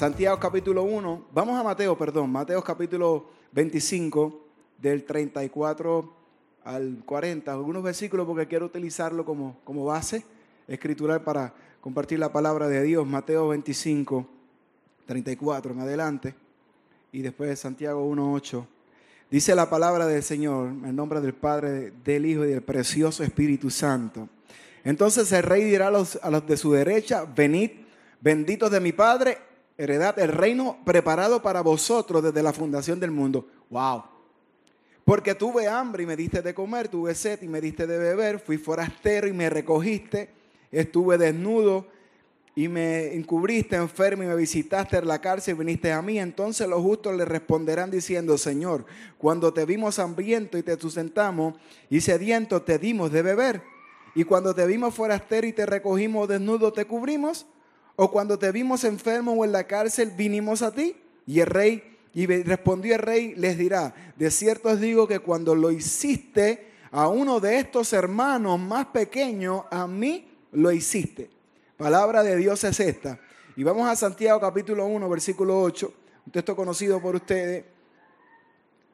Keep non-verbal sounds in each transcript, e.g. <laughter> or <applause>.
Santiago capítulo 1, vamos a Mateo, perdón, Mateo capítulo 25, del 34 al 40, algunos versículos porque quiero utilizarlo como, como base escritural para compartir la palabra de Dios. Mateo 25, 34 en adelante, y después Santiago 1, 8. Dice la palabra del Señor, en nombre del Padre, del Hijo y del precioso Espíritu Santo. Entonces el rey dirá a los, a los de su derecha, venid, benditos de mi Padre, heredad el reino preparado para vosotros desde la fundación del mundo. Wow. Porque tuve hambre y me diste de comer, tuve sed y me diste de beber, fui forastero y me recogiste, estuve desnudo y me encubriste enfermo y me visitaste en la cárcel y viniste a mí. Entonces los justos le responderán diciendo, Señor, cuando te vimos hambriento y te sustentamos y sediento te dimos de beber. Y cuando te vimos forastero y te recogimos desnudo te cubrimos. O cuando te vimos enfermo o en la cárcel, vinimos a ti. Y el rey, y respondió el rey, les dirá, de cierto os digo que cuando lo hiciste a uno de estos hermanos más pequeños, a mí lo hiciste. Palabra de Dios es esta. Y vamos a Santiago capítulo 1, versículo 8, un texto conocido por ustedes,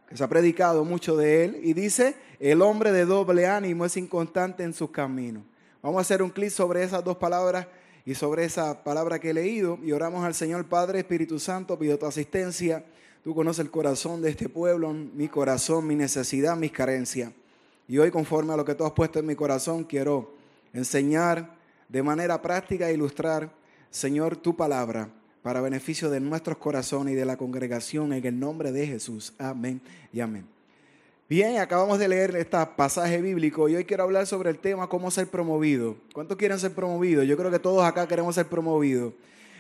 que se ha predicado mucho de él, y dice, el hombre de doble ánimo es inconstante en sus caminos. Vamos a hacer un clic sobre esas dos palabras y sobre esa palabra que he leído y oramos al Señor Padre Espíritu Santo, pido tu asistencia. Tú conoces el corazón de este pueblo, mi corazón, mi necesidad, mis carencias. Y hoy conforme a lo que tú has puesto en mi corazón, quiero enseñar de manera práctica e ilustrar, Señor, tu palabra para beneficio de nuestros corazones y de la congregación en el nombre de Jesús. Amén y amén. Bien, acabamos de leer este pasaje bíblico y hoy quiero hablar sobre el tema cómo ser promovido. ¿Cuántos quieren ser promovidos? Yo creo que todos acá queremos ser promovidos.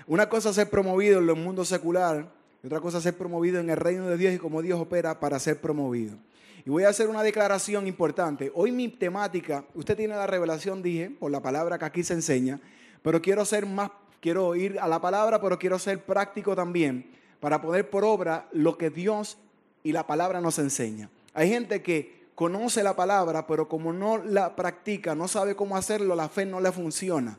Una cosa es ser promovido en el mundo secular y otra cosa es ser promovido en el reino de Dios y cómo Dios opera para ser promovido. Y voy a hacer una declaración importante. Hoy mi temática, usted tiene la revelación, dije, por la palabra que aquí se enseña, pero quiero ser más, quiero ir a la palabra, pero quiero ser práctico también para poner por obra lo que Dios y la palabra nos enseña. Hay gente que conoce la palabra, pero como no la practica, no sabe cómo hacerlo, la fe no le funciona.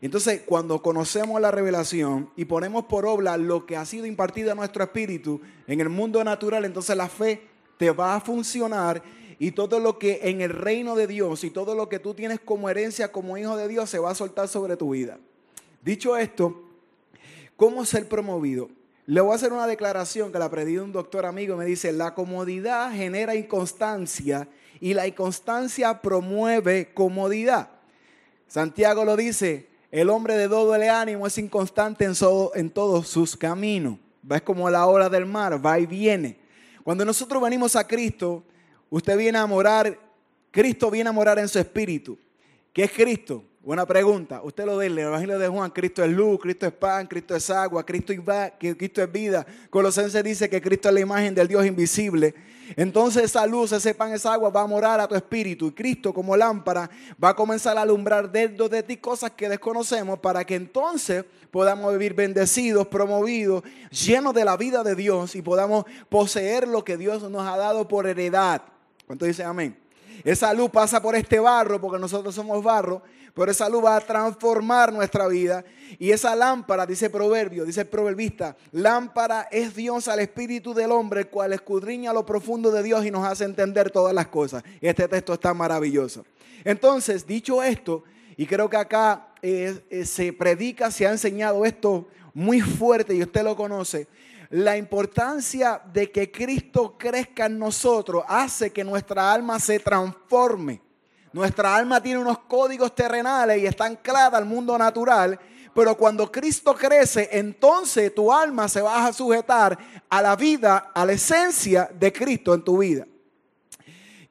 Entonces, cuando conocemos la revelación y ponemos por obra lo que ha sido impartido a nuestro espíritu en el mundo natural, entonces la fe te va a funcionar y todo lo que en el reino de Dios y todo lo que tú tienes como herencia como hijo de Dios se va a soltar sobre tu vida. Dicho esto, ¿cómo ser promovido? Le voy a hacer una declaración que la predí un doctor amigo. Me dice, la comodidad genera inconstancia y la inconstancia promueve comodidad. Santiago lo dice, el hombre de doble ánimo es inconstante en, en todos sus caminos. Es como la ola del mar, va y viene. Cuando nosotros venimos a Cristo, usted viene a morar, Cristo viene a morar en su espíritu. ¿Qué es Cristo? Buena pregunta. Usted lo ve en el Evangelio de Juan. Cristo es luz, Cristo es pan, Cristo es agua, Cristo es, Cristo es vida. Colosenses dice que Cristo es la imagen del Dios invisible. Entonces esa luz, ese pan, esa agua va a morar a tu espíritu. Y Cristo como lámpara va a comenzar a alumbrar dentro de ti cosas que desconocemos para que entonces podamos vivir bendecidos, promovidos, llenos de la vida de Dios y podamos poseer lo que Dios nos ha dado por heredad. ¿Cuánto dice amén? Esa luz pasa por este barro porque nosotros somos barro pero esa luz va a transformar nuestra vida. Y esa lámpara, dice proverbio, dice el proverbista, lámpara es Dios al espíritu del hombre, cual escudriña lo profundo de Dios y nos hace entender todas las cosas. Este texto está maravilloso. Entonces, dicho esto, y creo que acá eh, eh, se predica, se ha enseñado esto muy fuerte y usted lo conoce, la importancia de que Cristo crezca en nosotros hace que nuestra alma se transforme. Nuestra alma tiene unos códigos terrenales y está anclada al mundo natural. Pero cuando Cristo crece, entonces tu alma se va a sujetar a la vida, a la esencia de Cristo en tu vida.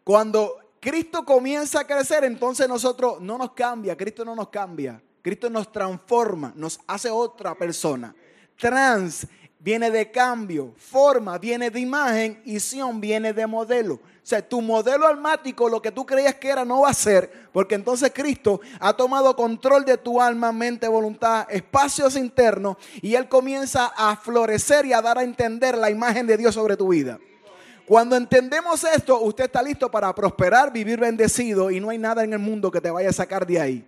Cuando Cristo comienza a crecer, entonces nosotros no nos cambia, Cristo no nos cambia. Cristo nos transforma, nos hace otra persona. Trans viene de cambio, forma viene de imagen y sion viene de modelo. O sea, tu modelo almático, lo que tú creías que era, no va a ser, porque entonces Cristo ha tomado control de tu alma, mente, voluntad, espacios internos, y Él comienza a florecer y a dar a entender la imagen de Dios sobre tu vida. Cuando entendemos esto, usted está listo para prosperar, vivir bendecido, y no hay nada en el mundo que te vaya a sacar de ahí.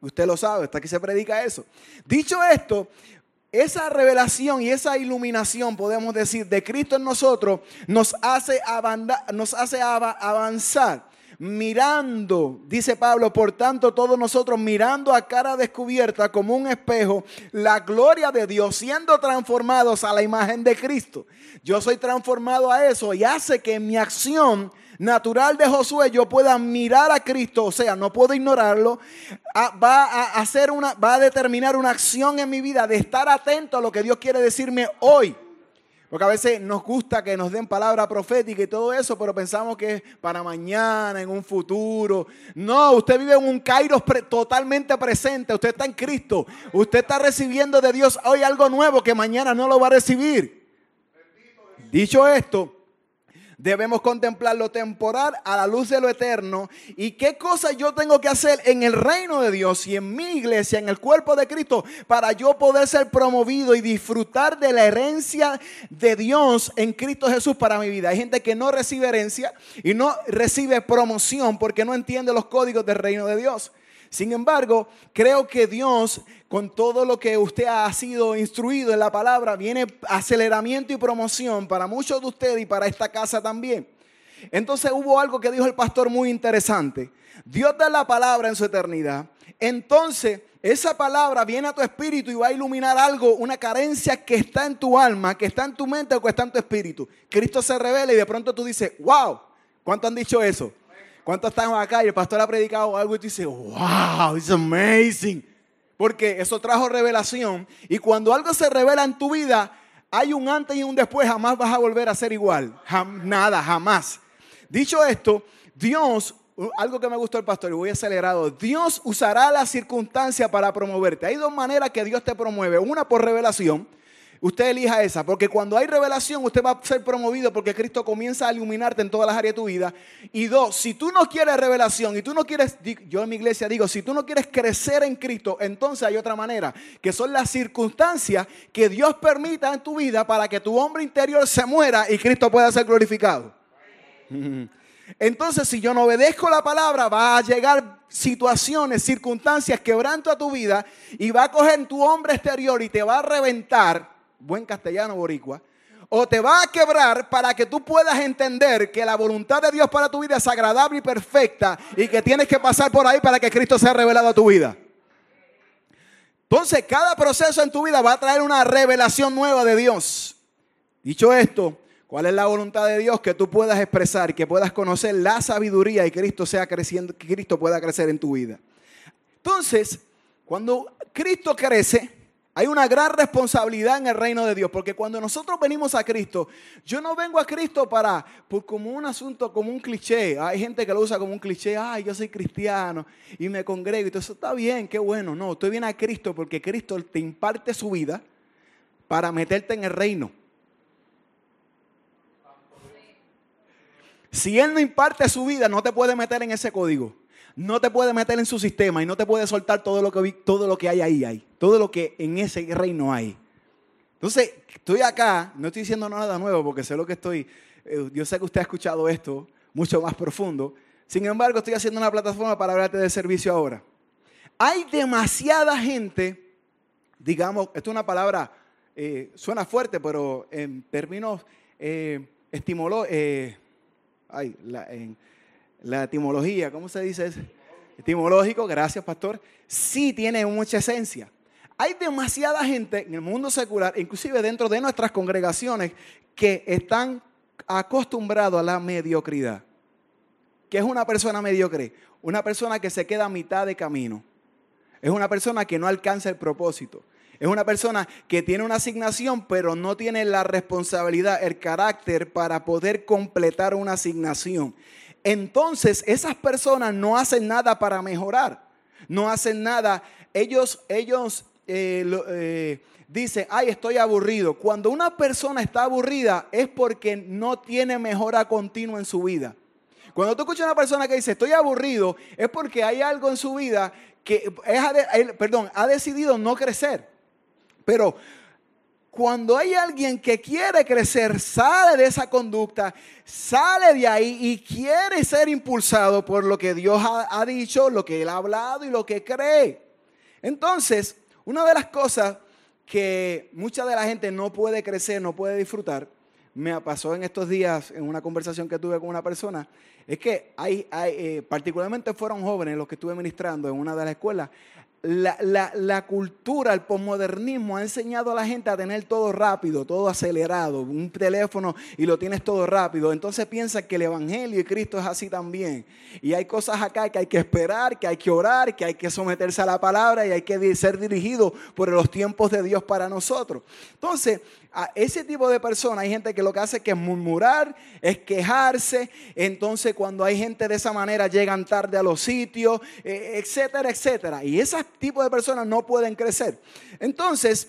Usted lo sabe, hasta aquí se predica eso. Dicho esto, esa revelación y esa iluminación, podemos decir, de Cristo en nosotros, nos hace, avanzar. Mirando, dice Pablo, por tanto todos nosotros mirando a cara descubierta como un espejo la gloria de Dios, siendo transformados a la imagen de Cristo. Yo soy transformado a eso y hace que mi acción natural de Josué yo pueda mirar a Cristo, o sea, no puedo ignorarlo, va a hacer una, va a determinar una acción en mi vida de estar atento a lo que Dios quiere decirme hoy. Porque a veces nos gusta que nos den palabra profética y todo eso, pero pensamos que es para mañana, en un futuro. No, usted vive en un Kairos totalmente presente. Usted está en Cristo. Usted está recibiendo de Dios hoy algo nuevo que mañana no lo va a recibir. Dicho esto, Debemos contemplar lo temporal a la luz de lo eterno. ¿Y qué cosa yo tengo que hacer en el reino de Dios y en mi iglesia, en el cuerpo de Cristo, para yo poder ser promovido y disfrutar de la herencia de Dios en Cristo Jesús para mi vida? Hay gente que no recibe herencia y no recibe promoción porque no entiende los códigos del reino de Dios. Sin embargo, creo que Dios, con todo lo que usted ha sido instruido en la palabra, viene aceleramiento y promoción para muchos de ustedes y para esta casa también. Entonces hubo algo que dijo el pastor muy interesante. Dios da la palabra en su eternidad. Entonces, esa palabra viene a tu espíritu y va a iluminar algo, una carencia que está en tu alma, que está en tu mente o que está en tu espíritu. Cristo se revela y de pronto tú dices, wow, ¿cuánto han dicho eso? ¿Cuántos estamos acá y el pastor ha predicado algo y tú dices, wow, it's amazing? Porque eso trajo revelación. Y cuando algo se revela en tu vida, hay un antes y un después, jamás vas a volver a ser igual. nada, jamás. Dicho esto, Dios, algo que me gustó el pastor y voy acelerado, Dios usará la circunstancia para promoverte. Hay dos maneras que Dios te promueve. Una por revelación Usted elija esa, porque cuando hay revelación, usted va a ser promovido porque Cristo comienza a iluminarte en todas las áreas de tu vida. Y dos, si tú no quieres revelación y tú no quieres, yo en mi iglesia digo, si tú no quieres crecer en Cristo, entonces hay otra manera, que son las circunstancias que Dios permita en tu vida para que tu hombre interior se muera y Cristo pueda ser glorificado. <laughs> Entonces, si yo no obedezco la palabra, va a llegar situaciones, circunstancias, quebranto a tu vida y va a coger tu hombre exterior y te va a reventar buen castellano boricua, o te va a quebrar para que tú puedas entender que la voluntad de Dios para tu vida es agradable y perfecta y que tienes que pasar por ahí para que Cristo sea revelado a tu vida. Entonces, cada proceso en tu vida va a traer una revelación nueva de Dios. Dicho esto, ¿cuál es la voluntad de Dios que tú puedas expresar que puedas conocer la sabiduría y Cristo sea creciendo, que Cristo pueda crecer en tu vida? Entonces, cuando Cristo crece, hay una gran responsabilidad en el reino de Dios, porque cuando nosotros venimos a Cristo, yo no vengo a Cristo para, por como un asunto, como un cliché. Hay gente que lo usa como un cliché, ay, yo soy cristiano y me congrego y todo eso está bien, qué bueno. No, usted viene a Cristo porque Cristo te imparte su vida para meterte en el reino. Si Él no imparte su vida, no te puede meter en ese código no te puede meter en su sistema y no te puede soltar todo lo que, todo lo que hay ahí, hay, todo lo que en ese reino hay. Entonces, estoy acá, no estoy diciendo nada nuevo porque sé lo que estoy, eh, yo sé que usted ha escuchado esto mucho más profundo. Sin embargo, estoy haciendo una plataforma para hablarte de servicio ahora. Hay demasiada gente, digamos, esto es una palabra, eh, suena fuerte, pero en términos eh, eh, ay, la, en, la etimología, ¿cómo se dice? Etimológico, gracias pastor, sí tiene mucha esencia. Hay demasiada gente en el mundo secular, inclusive dentro de nuestras congregaciones, que están acostumbrados a la mediocridad. ¿Qué es una persona mediocre? Una persona que se queda a mitad de camino. Es una persona que no alcanza el propósito. Es una persona que tiene una asignación, pero no tiene la responsabilidad, el carácter para poder completar una asignación. entonces esas personas no hacen nada para mejorar, no hacen nada. Ellos, ellos eh, eh, dicen, ay, estoy aburrido. Cuando una persona está aburrida es porque no tiene mejora continua en su vida. Cuando tú escuchas a una persona que dice, estoy aburrido, es porque hay algo en su vida que, es, perdón, ha decidido no crecer. Pero cuando hay alguien que quiere crecer, sale de esa conducta, sale de ahí y quiere ser impulsado por lo que Dios ha, dicho, lo que Él ha hablado y lo que cree. Entonces, una de las cosas que mucha de la gente no puede crecer, no puede disfrutar, me pasó en estos días en una conversación que tuve con una persona, es que hay, eh, particularmente fueron jóvenes los que estuve ministrando en una de las escuelas, la, cultura, el posmodernismo ha enseñado a la gente a tener todo rápido, todo acelerado, un teléfono y lo tienes todo rápido. Entonces piensa que el Evangelio y Cristo es así también. Y hay cosas acá que hay que esperar, que hay que orar, que hay que someterse a la palabra y hay que ser dirigido por los tiempos de Dios para nosotros. Entonces, a ese tipo de personas hay gente que lo que hace es que murmurar, es quejarse. Entonces, cuando hay gente de esa manera, llegan tarde a los sitios, eh, etcétera, etcétera. Y ese tipo de personas no pueden crecer. Entonces,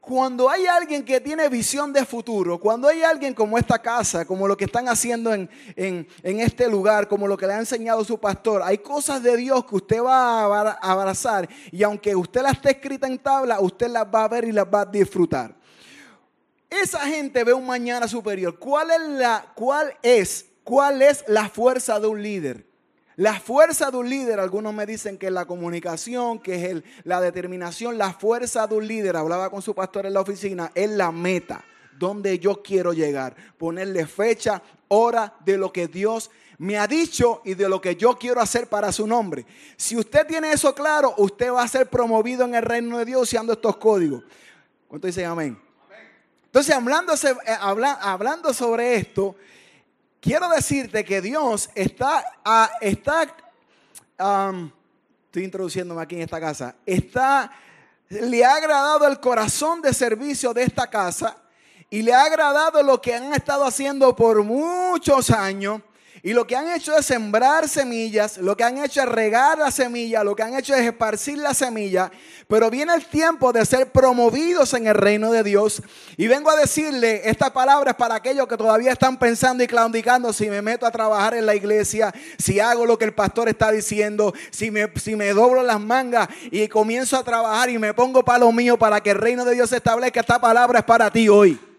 cuando hay alguien que tiene visión de futuro, cuando hay alguien como esta casa, como lo que están haciendo en, en, este lugar, como lo que le ha enseñado su pastor, hay cosas de Dios que usted va a abrazar y aunque usted las esté escrita en tabla, usted las va a ver y las va a disfrutar. Esa gente ve un mañana superior. ¿Cuál es la, cuál es, cuál es la fuerza de un líder? La fuerza de un líder, algunos me dicen que es la comunicación, que es la determinación. La fuerza de un líder, hablaba con su pastor en la oficina, es la meta, donde yo quiero llegar. Ponerle fecha, hora de lo que Dios me ha dicho y de lo que yo quiero hacer para su nombre. Si usted tiene eso claro, usted va a ser promovido en el reino de Dios usando estos códigos. ¿Cuánto dicen amén? Entonces, hablando, eh, hablando sobre esto, quiero decirte que Dios está, ah, está estoy introduciéndome aquí en esta casa, está, le ha agradado el corazón de servicio de esta casa y le ha agradado lo que han estado haciendo por muchos años y lo que han hecho es sembrar semillas, lo que han hecho es regar la semilla, lo que han hecho es esparcir la semilla. Pero viene el tiempo de ser promovidos en el reino de Dios. Y vengo a decirle, esta palabra es para aquellos que todavía están pensando y claudicando si me meto a trabajar en la iglesia, si hago lo que el pastor está diciendo, si me, si me doblo las mangas y comienzo a trabajar y me pongo para lo mío para que el reino de Dios se establezca. Esta palabra es para ti hoy.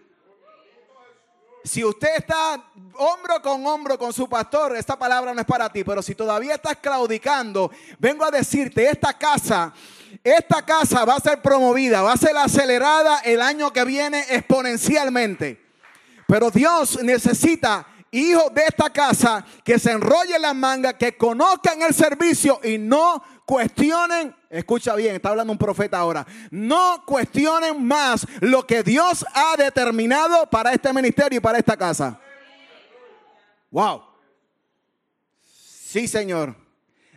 Si usted está hombro con hombro con su pastor, esta palabra no es para ti. Pero si todavía estás claudicando, vengo a decirte, esta casa, esta casa va a ser promovida, va a ser acelerada el año que viene exponencialmente. Pero Dios necesita hijos de esta casa que se enrollen las mangas, que conozcan el servicio y no cuestionen, escucha bien, está hablando un profeta ahora, no cuestionen más lo que Dios ha determinado para este ministerio y para esta casa. Wow. Sí, Señor.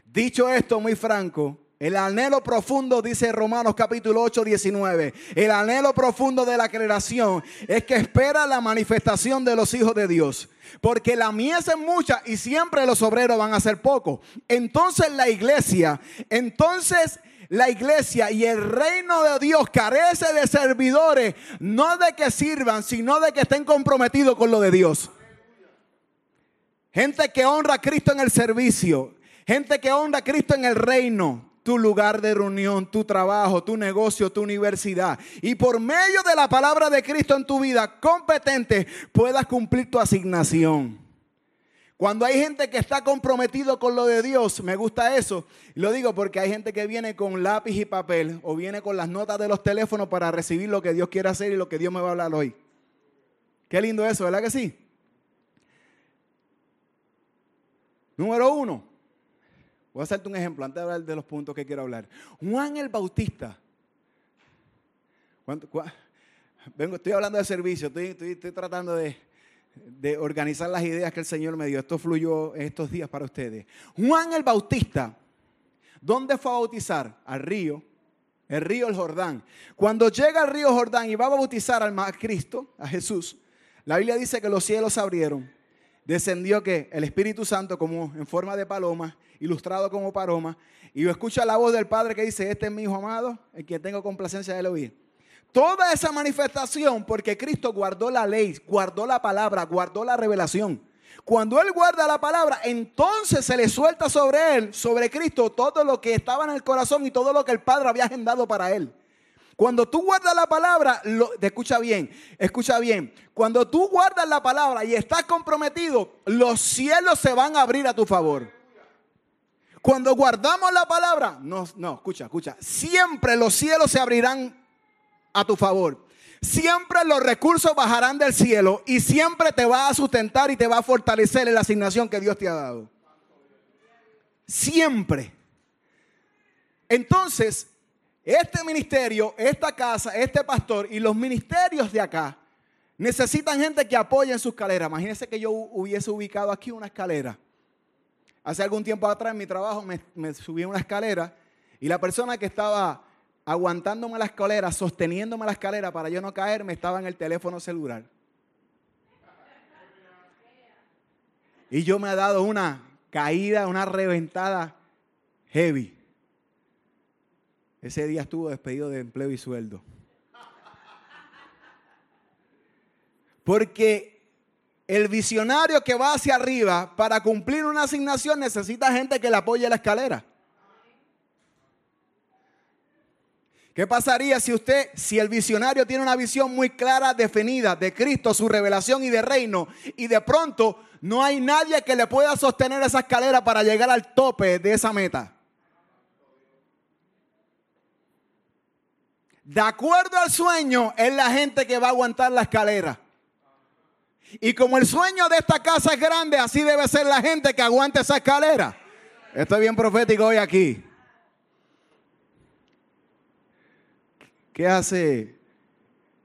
Dicho esto muy franco, el anhelo profundo, dice Romanos capítulo 8, 19, el anhelo profundo de la creación es que espera la manifestación de los hijos de Dios. Porque la mies es mucha y siempre los obreros van a ser pocos. Entonces la iglesia, entonces la iglesia y el reino de Dios carece de servidores, no de que sirvan, sino de que estén comprometidos con lo de Dios. Gente que honra a Cristo en el servicio, gente que honra a Cristo en el reino, tu lugar de reunión, tu trabajo, tu negocio, tu universidad. Y por medio de la palabra de Cristo en tu vida competente, puedas cumplir tu asignación. Cuando hay gente que está comprometido con lo de Dios, me gusta eso. Lo digo porque hay gente que viene con lápiz y papel o viene con las notas de los teléfonos para recibir lo que Dios quiere hacer y lo que Dios me va a hablar hoy. Qué lindo eso, ¿verdad que sí? Número uno, Voy a hacerte un ejemplo antes de hablar de los puntos que quiero hablar. Juan el Bautista. Vengo, estoy hablando de servicio, estoy, tratando de, de, organizar las ideas que el Señor me dio. Esto fluyó estos días para ustedes. Juan el Bautista, ¿dónde fue a bautizar? Al río, el río el Jordán. Cuando llega al río Jordán y va a bautizar al Cristo, a Jesús, la Biblia dice que los cielos se abrieron descendió que el Espíritu Santo como en forma de paloma, ilustrado como paloma, y yo escucho la voz del Padre que dice, este es mi Hijo amado, el que tengo complacencia de oír. Toda esa manifestación porque Cristo guardó la ley, guardó la palabra, guardó la revelación. Cuando Él guarda la palabra, entonces se le suelta sobre Él, sobre Cristo, todo lo que estaba en el corazón y todo lo que el Padre había agendado para Él. Cuando tú guardas la palabra, escucha bien, escucha bien. Cuando tú guardas la palabra y estás comprometido, los cielos se van a abrir a tu favor. Cuando guardamos la palabra, no, no, escucha, escucha. Siempre los cielos se abrirán a tu favor. Siempre los recursos bajarán del cielo y siempre te va a sustentar y te va a fortalecer la asignación que Dios te ha dado. Siempre. Entonces, este ministerio, esta casa, este pastor y los ministerios de acá necesitan gente que apoye en su escalera. Imagínense que yo hubiese ubicado aquí una escalera. Hace algún tiempo atrás en mi trabajo me, me subí a una escalera y la persona que estaba aguantándome la escalera, sosteniéndome la escalera para yo no caerme, estaba en el teléfono celular. Y yo me he dado una caída, una reventada heavy. Ese día estuvo despedido de empleo y sueldo. Porque el visionario que va hacia arriba para cumplir una asignación necesita gente que le apoye la escalera. ¿Qué pasaría si usted, si el visionario tiene una visión muy clara, definida de Cristo, su revelación y de reino, y de pronto no hay nadie que le pueda sostener esa escalera para llegar al tope de esa meta? De acuerdo al sueño, es la gente que va a aguantar la escalera. Y como el sueño de esta casa es grande, así debe ser la gente que aguante esa escalera. Estoy bien profético hoy aquí. ¿Qué hace?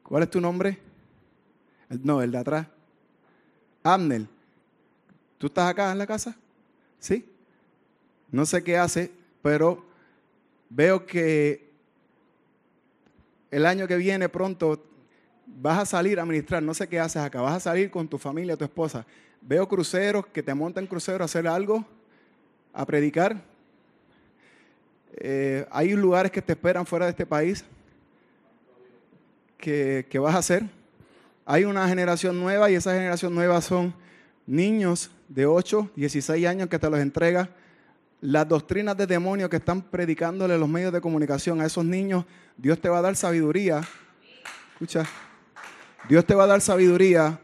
¿Cuál es tu nombre? No, el de atrás. Amnel. ¿Tú estás acá en la casa? ¿Sí? No sé qué hace, pero veo que el año que viene pronto vas a salir a ministrar, no sé qué haces acá, vas a salir con tu familia, tu esposa. Veo cruceros que te montan cruceros a hacer algo, a predicar. Eh, hay lugares que te esperan fuera de este país que, que vas a hacer. Hay una generación nueva y esa generación nueva son niños de 8, 16 años que te los entrega las doctrinas de demonios que están predicándole los medios de comunicación a esos niños, Dios te va a dar sabiduría. Escucha. Dios te va a dar sabiduría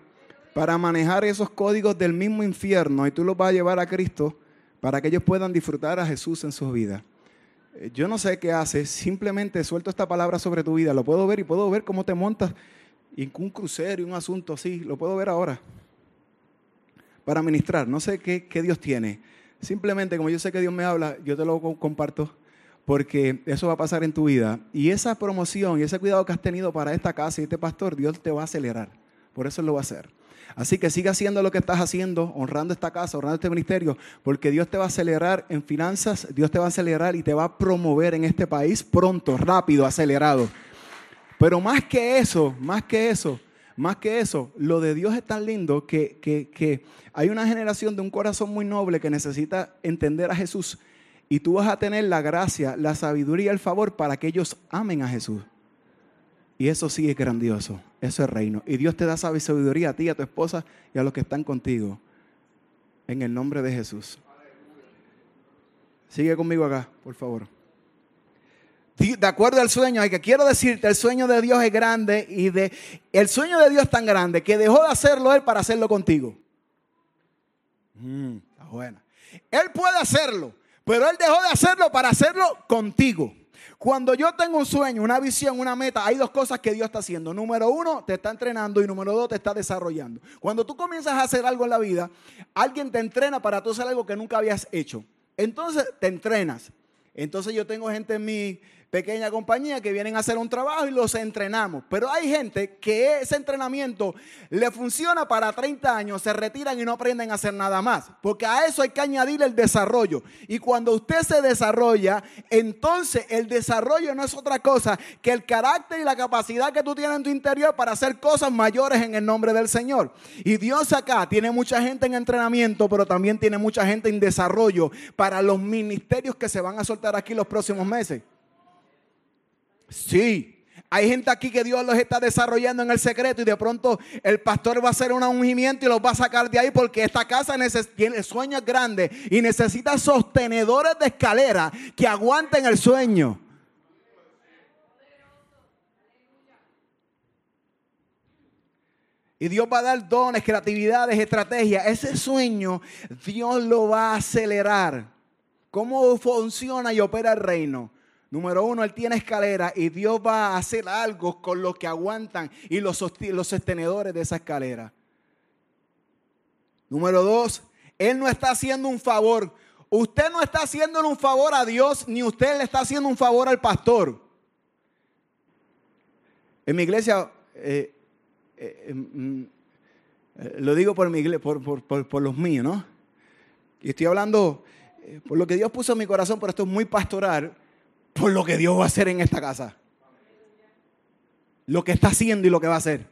para manejar esos códigos del mismo infierno y tú los vas a llevar a Cristo para que ellos puedan disfrutar a Jesús en sus vidas. Eh, yo no sé qué haces, simplemente suelto esta palabra sobre tu vida, lo puedo ver y puedo ver cómo te montas en un crucero y un asunto así, lo puedo ver ahora para ministrar. No sé qué, qué Dios tiene. Simplemente, como yo sé que Dios me habla, yo te lo comparto porque eso va a pasar en tu vida. Y esa promoción y ese cuidado que has tenido para esta casa y este pastor, Dios te va a acelerar. Por eso lo va a hacer. Así que sigue haciendo lo que estás haciendo, honrando esta casa, honrando este ministerio, porque Dios te va a acelerar en finanzas, Dios te va a acelerar y te va a promover en este país pronto, rápido, acelerado. Pero más que eso, más que eso, más que eso, lo de Dios es tan lindo que, hay una generación de un corazón muy noble que necesita entender a Jesús y tú vas a tener la gracia, la sabiduría, el favor para que ellos amen a Jesús. Y eso sí es grandioso, eso es reino. Y Dios te da sabiduría a ti, a tu esposa y a los que están contigo. En el nombre de Jesús. Sigue conmigo acá, por favor de acuerdo al sueño, hay que quiero decirte, el sueño de Dios es grande y de, el sueño de Dios es tan grande que dejó de hacerlo Él para hacerlo contigo. Mm, está buena. Él puede hacerlo, pero Él dejó de hacerlo para hacerlo contigo. Cuando yo tengo un sueño, una visión, una meta, hay dos cosas que Dios está haciendo. Número uno, te está entrenando y número dos, te está desarrollando. Cuando tú comienzas a hacer algo en la vida, alguien te entrena para tú hacer algo que nunca habías hecho. Entonces te entrenas. Entonces yo tengo gente en mi, pequeña compañía que vienen a hacer un trabajo y los entrenamos. Pero hay gente que ese entrenamiento le funciona para 30 años, se retiran y no aprenden a hacer nada más. Porque a eso hay que añadir el desarrollo. Y cuando usted se desarrolla, entonces el desarrollo no es otra cosa que el carácter y la capacidad que tú tienes en tu interior para hacer cosas mayores en el nombre del Señor. Y Dios acá tiene mucha gente en entrenamiento, pero también tiene mucha gente en desarrollo para los ministerios que se van a soltar aquí los próximos meses. Sí. Hay gente aquí que Dios los está desarrollando en el secreto y de pronto el pastor va a hacer un ungimiento y los va a sacar de ahí porque esta casa tiene sueños grandes y necesita sostenedores de escalera que aguanten el sueño. Y Dios va a dar dones, creatividades, estrategias. Ese sueño Dios lo va a acelerar. ¿Cómo funciona y opera el reino? Número uno, Él tiene escalera y Dios va a hacer algo con los que aguantan y los, los sostenedores de esa escalera. Número dos, Él no está haciendo un favor. Usted no está haciéndole un favor a Dios, ni usted le está haciendo un favor al pastor. En mi iglesia, eh, eh, mm, eh, lo digo por, mi iglesia, por, los míos, ¿no? Y estoy hablando por lo que Dios puso en mi corazón, pero esto es muy pastoral por lo que Dios va a hacer en esta casa. Lo que está haciendo y lo que va a hacer.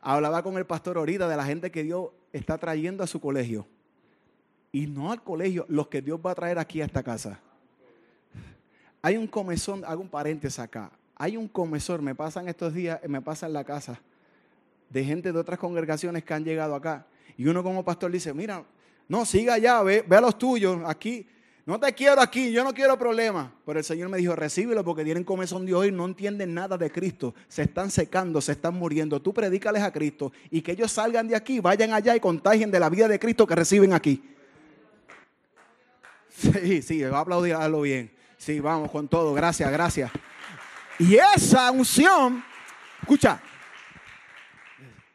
Hablaba con el pastor ahorita de la gente que Dios está trayendo a su colegio. Y no al colegio, los que Dios va a traer aquí a esta casa. Hay un comezón, hago un paréntesis acá. Hay un comezón, me pasan estos días, me pasa en la casa, de gente de otras congregaciones que han llegado acá. Y uno como pastor dice, mira, no, siga allá, ve, ve a los tuyos. Aquí no te quiero aquí, yo no quiero problemas. Pero el Señor me dijo, recíbelo porque tienen comezón de oír, no entienden nada de Cristo. Se están secando, se están muriendo. Tú predícales a Cristo y que ellos salgan de aquí, vayan allá y contagien de la vida de Cristo que reciben aquí. Sí, sí, va a aplaudirlo bien. Sí, vamos con todo, gracias, gracias. Y esa unción, escucha,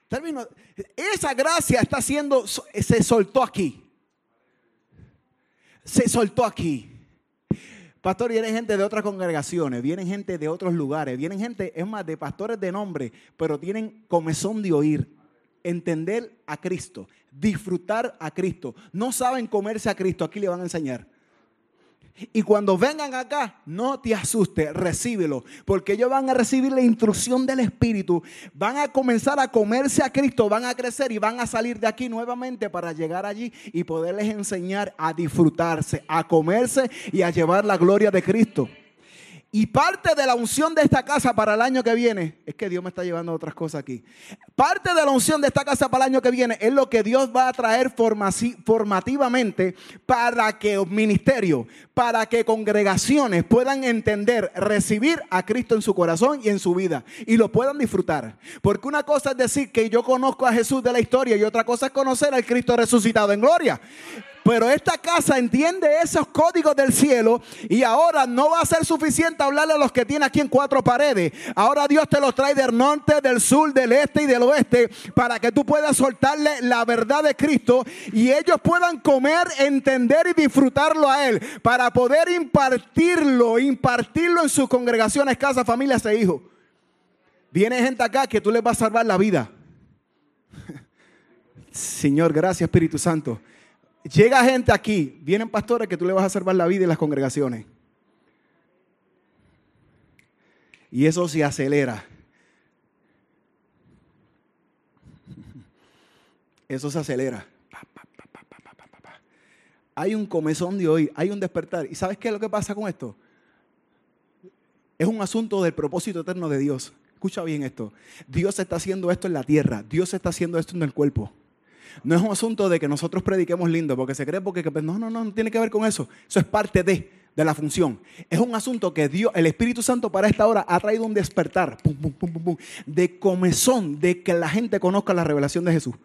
termino, esa gracia está siendo, se soltó aquí se soltó aquí. Pastor, vienen gente de otras congregaciones, vienen gente de otros lugares, vienen gente, es más, de pastores de nombre, pero tienen comezón de oír, entender a Cristo, disfrutar a Cristo. No saben comerse a Cristo, aquí le van a enseñar. Y cuando vengan acá, no te asustes, recíbelo, porque ellos van a recibir la instrucción del Espíritu, van a comenzar a comerse a Cristo, van a crecer y van a salir de aquí nuevamente para llegar allí y poderles enseñar a disfrutarse, a comerse y a llevar la gloria de Cristo. Y parte de la unción de esta casa para el año que viene, es que Dios me está llevando otras cosas aquí. Parte de la unción de esta casa para el año que viene es lo que Dios va a traer formativamente para que ministerio, para que congregaciones puedan entender, recibir a Cristo en su corazón y en su vida y lo puedan disfrutar. Porque una cosa es decir que yo conozco a Jesús de la historia y otra cosa es conocer al Cristo resucitado en gloria. Pero esta casa entiende esos códigos del cielo y ahora no va a ser suficiente hablarle a los que tiene aquí en cuatro paredes. Ahora Dios te los trae del norte, del sur, del este y del oeste para que tú puedas soltarle la verdad de Cristo y ellos puedan comer, entender y disfrutarlo a Él para poder impartirlo, impartirlo en sus congregaciones, casas, familias e hijos. Viene gente acá que tú les vas a salvar la vida. <laughs> Señor, gracias Espíritu Santo. Llega gente aquí, vienen pastores que tú le vas a salvar la vida en las congregaciones. Y eso se acelera. Eso se acelera. Hay un comezón de hoy, hay un despertar. ¿Y sabes qué es lo que pasa con esto? Es un asunto del propósito eterno de Dios. Escucha bien esto. Dios está haciendo esto en la tierra. Dios está haciendo esto en el cuerpo. No es un asunto de que nosotros prediquemos lindo, porque se cree porque no, no, no, no tiene que ver con eso. Eso es parte de, de la función. Es un asunto que Dios, el Espíritu Santo para esta hora ha traído un despertar de comezón, de que la gente conozca la revelación de Jesús.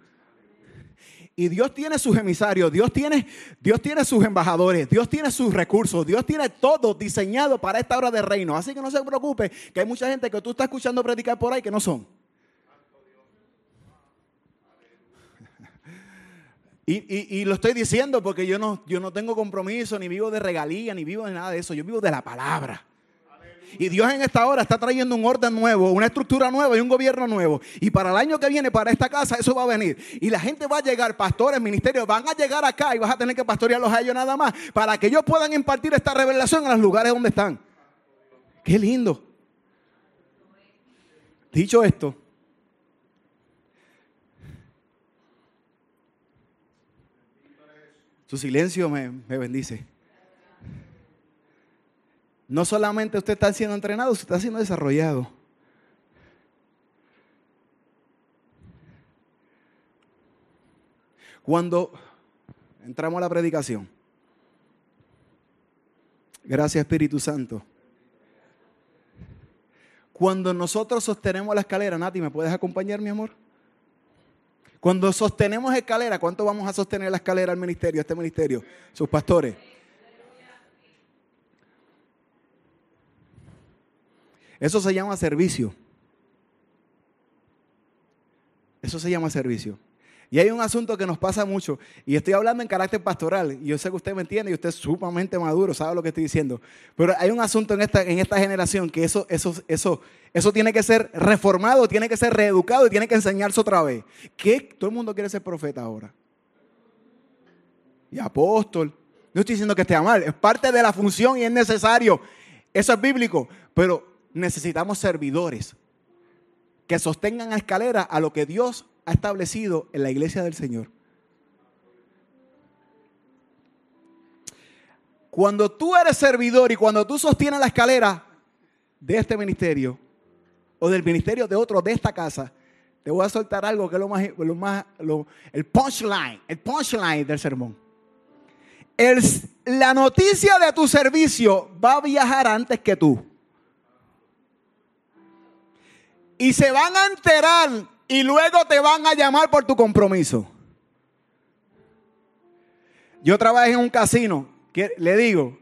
Y Dios tiene sus emisarios, Dios tiene, Dios tiene sus embajadores, Dios tiene sus recursos, Dios tiene todo diseñado para esta hora de reino. Así que no se preocupe, que hay mucha gente que tú estás escuchando predicar por ahí que no son. Y, y, lo estoy diciendo porque yo no, yo no tengo compromiso, ni vivo de regalía, ni vivo de nada de eso. Yo vivo de la palabra. Y Dios en esta hora está trayendo un orden nuevo, una estructura nueva y un gobierno nuevo. Y para el año que viene, para esta casa, eso va a venir. Y la gente va a llegar, pastores, ministerios, van a llegar acá y vas a tener que pastorearlos a ellos nada más para que ellos puedan impartir esta revelación en los lugares donde están. Qué lindo. Dicho esto, su silencio me, me bendice. No solamente usted está siendo entrenado, usted está siendo desarrollado. Cuando entramos a la predicación, gracias Espíritu Santo. Cuando nosotros sostenemos la escalera, Nati, ¿me puedes acompañar, mi amor? Cuando sostenemos escalera, ¿cuánto vamos a sostener la escalera al ministerio, a este ministerio? Sus pastores. Eso se llama servicio. Eso se llama servicio. Y hay un asunto que nos pasa mucho, y estoy hablando en carácter pastoral, y yo sé que usted me entiende, y usted es sumamente maduro, sabe lo que estoy diciendo. Pero hay un asunto en esta, en esta generación que eso, eso, eso, eso tiene que ser reformado, tiene que ser reeducado y tiene que enseñarse otra vez. Que todo el mundo quiere ser profeta ahora. Y apóstol. No estoy diciendo que esté mal, es parte de la función y es necesario. Eso es bíblico. Pero necesitamos servidores que sostengan a escalera a lo que Dios ha establecido en la iglesia del Señor. Cuando tú eres servidor y cuando tú sostienes la escalera de este ministerio o del ministerio de otro de esta casa, te voy a soltar algo que es lo más, lo más el punchline, el punchline del sermón. la noticia de tu servicio va a viajar antes que tú. y se van a enterar y luego te van a llamar por tu compromiso. Yo trabajé en un casino, le digo,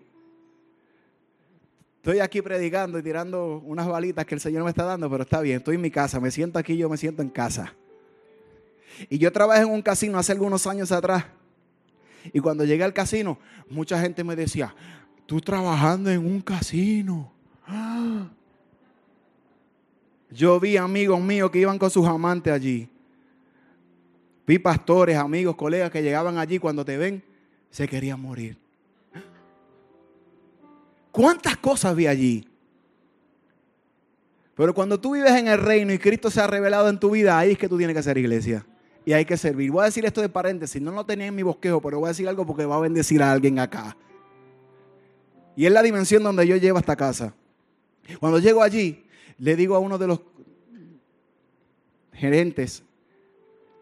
estoy aquí predicando y tirando unas balitas que el Señor me está dando, pero está bien, estoy en mi casa, me siento aquí, yo me siento en casa. Y yo trabajé en un casino hace algunos años atrás. Y cuando llegué al casino, mucha gente me decía, tú trabajando en un casino. Yo vi amigos míos que iban con sus amantes allí. Vi pastores, amigos, colegas que llegaban allí cuando te ven, se querían morir. ¿Cuántas cosas vi allí? Pero cuando tú vives en el reino y Cristo se ha revelado en tu vida, ahí es que tú tienes que hacer iglesia. Y hay que servir. Voy a decir esto de paréntesis, no lo tenía en mi bosquejo, pero voy a decir algo porque va a bendecir a alguien acá. Y es la dimensión donde yo llevo esta casa. Cuando llego allí, le digo a uno de los gerentes,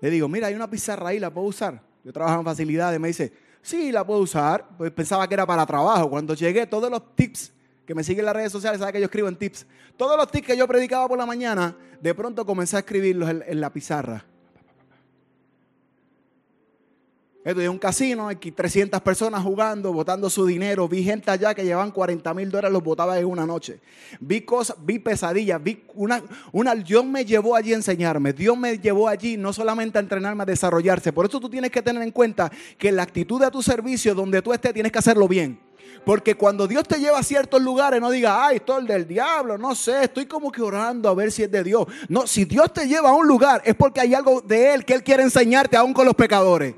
le digo, mira, hay una pizarra ahí, ¿la puedo usar? Yo trabajo en facilidades, me dice, sí, la puedo usar. Pues pensaba que era para trabajo. Cuando llegué, todos los tips que me siguen en las redes sociales, sabe que yo escribo en tips. Todos los tips que yo predicaba por la mañana, de pronto comencé a escribirlos en la pizarra. Esto es un casino, aquí 300 personas jugando, botando su dinero. Vi gente allá que llevaban 40 mil dólares, los botaba en una noche. Vi cosas, vi pesadillas, vi una, una, Dios me llevó allí a enseñarme. Dios me llevó allí no solamente a entrenarme, a desarrollarse. Por eso tú tienes que tener en cuenta que la actitud de tu servicio, donde tú estés, tienes que hacerlo bien. Porque cuando Dios te lleva a ciertos lugares, no diga, ay, esto es del diablo, no sé, estoy como que orando a ver si es de Dios. No, si Dios te lleva a un lugar, es porque hay algo de Él que Él quiere enseñarte aún con los pecadores.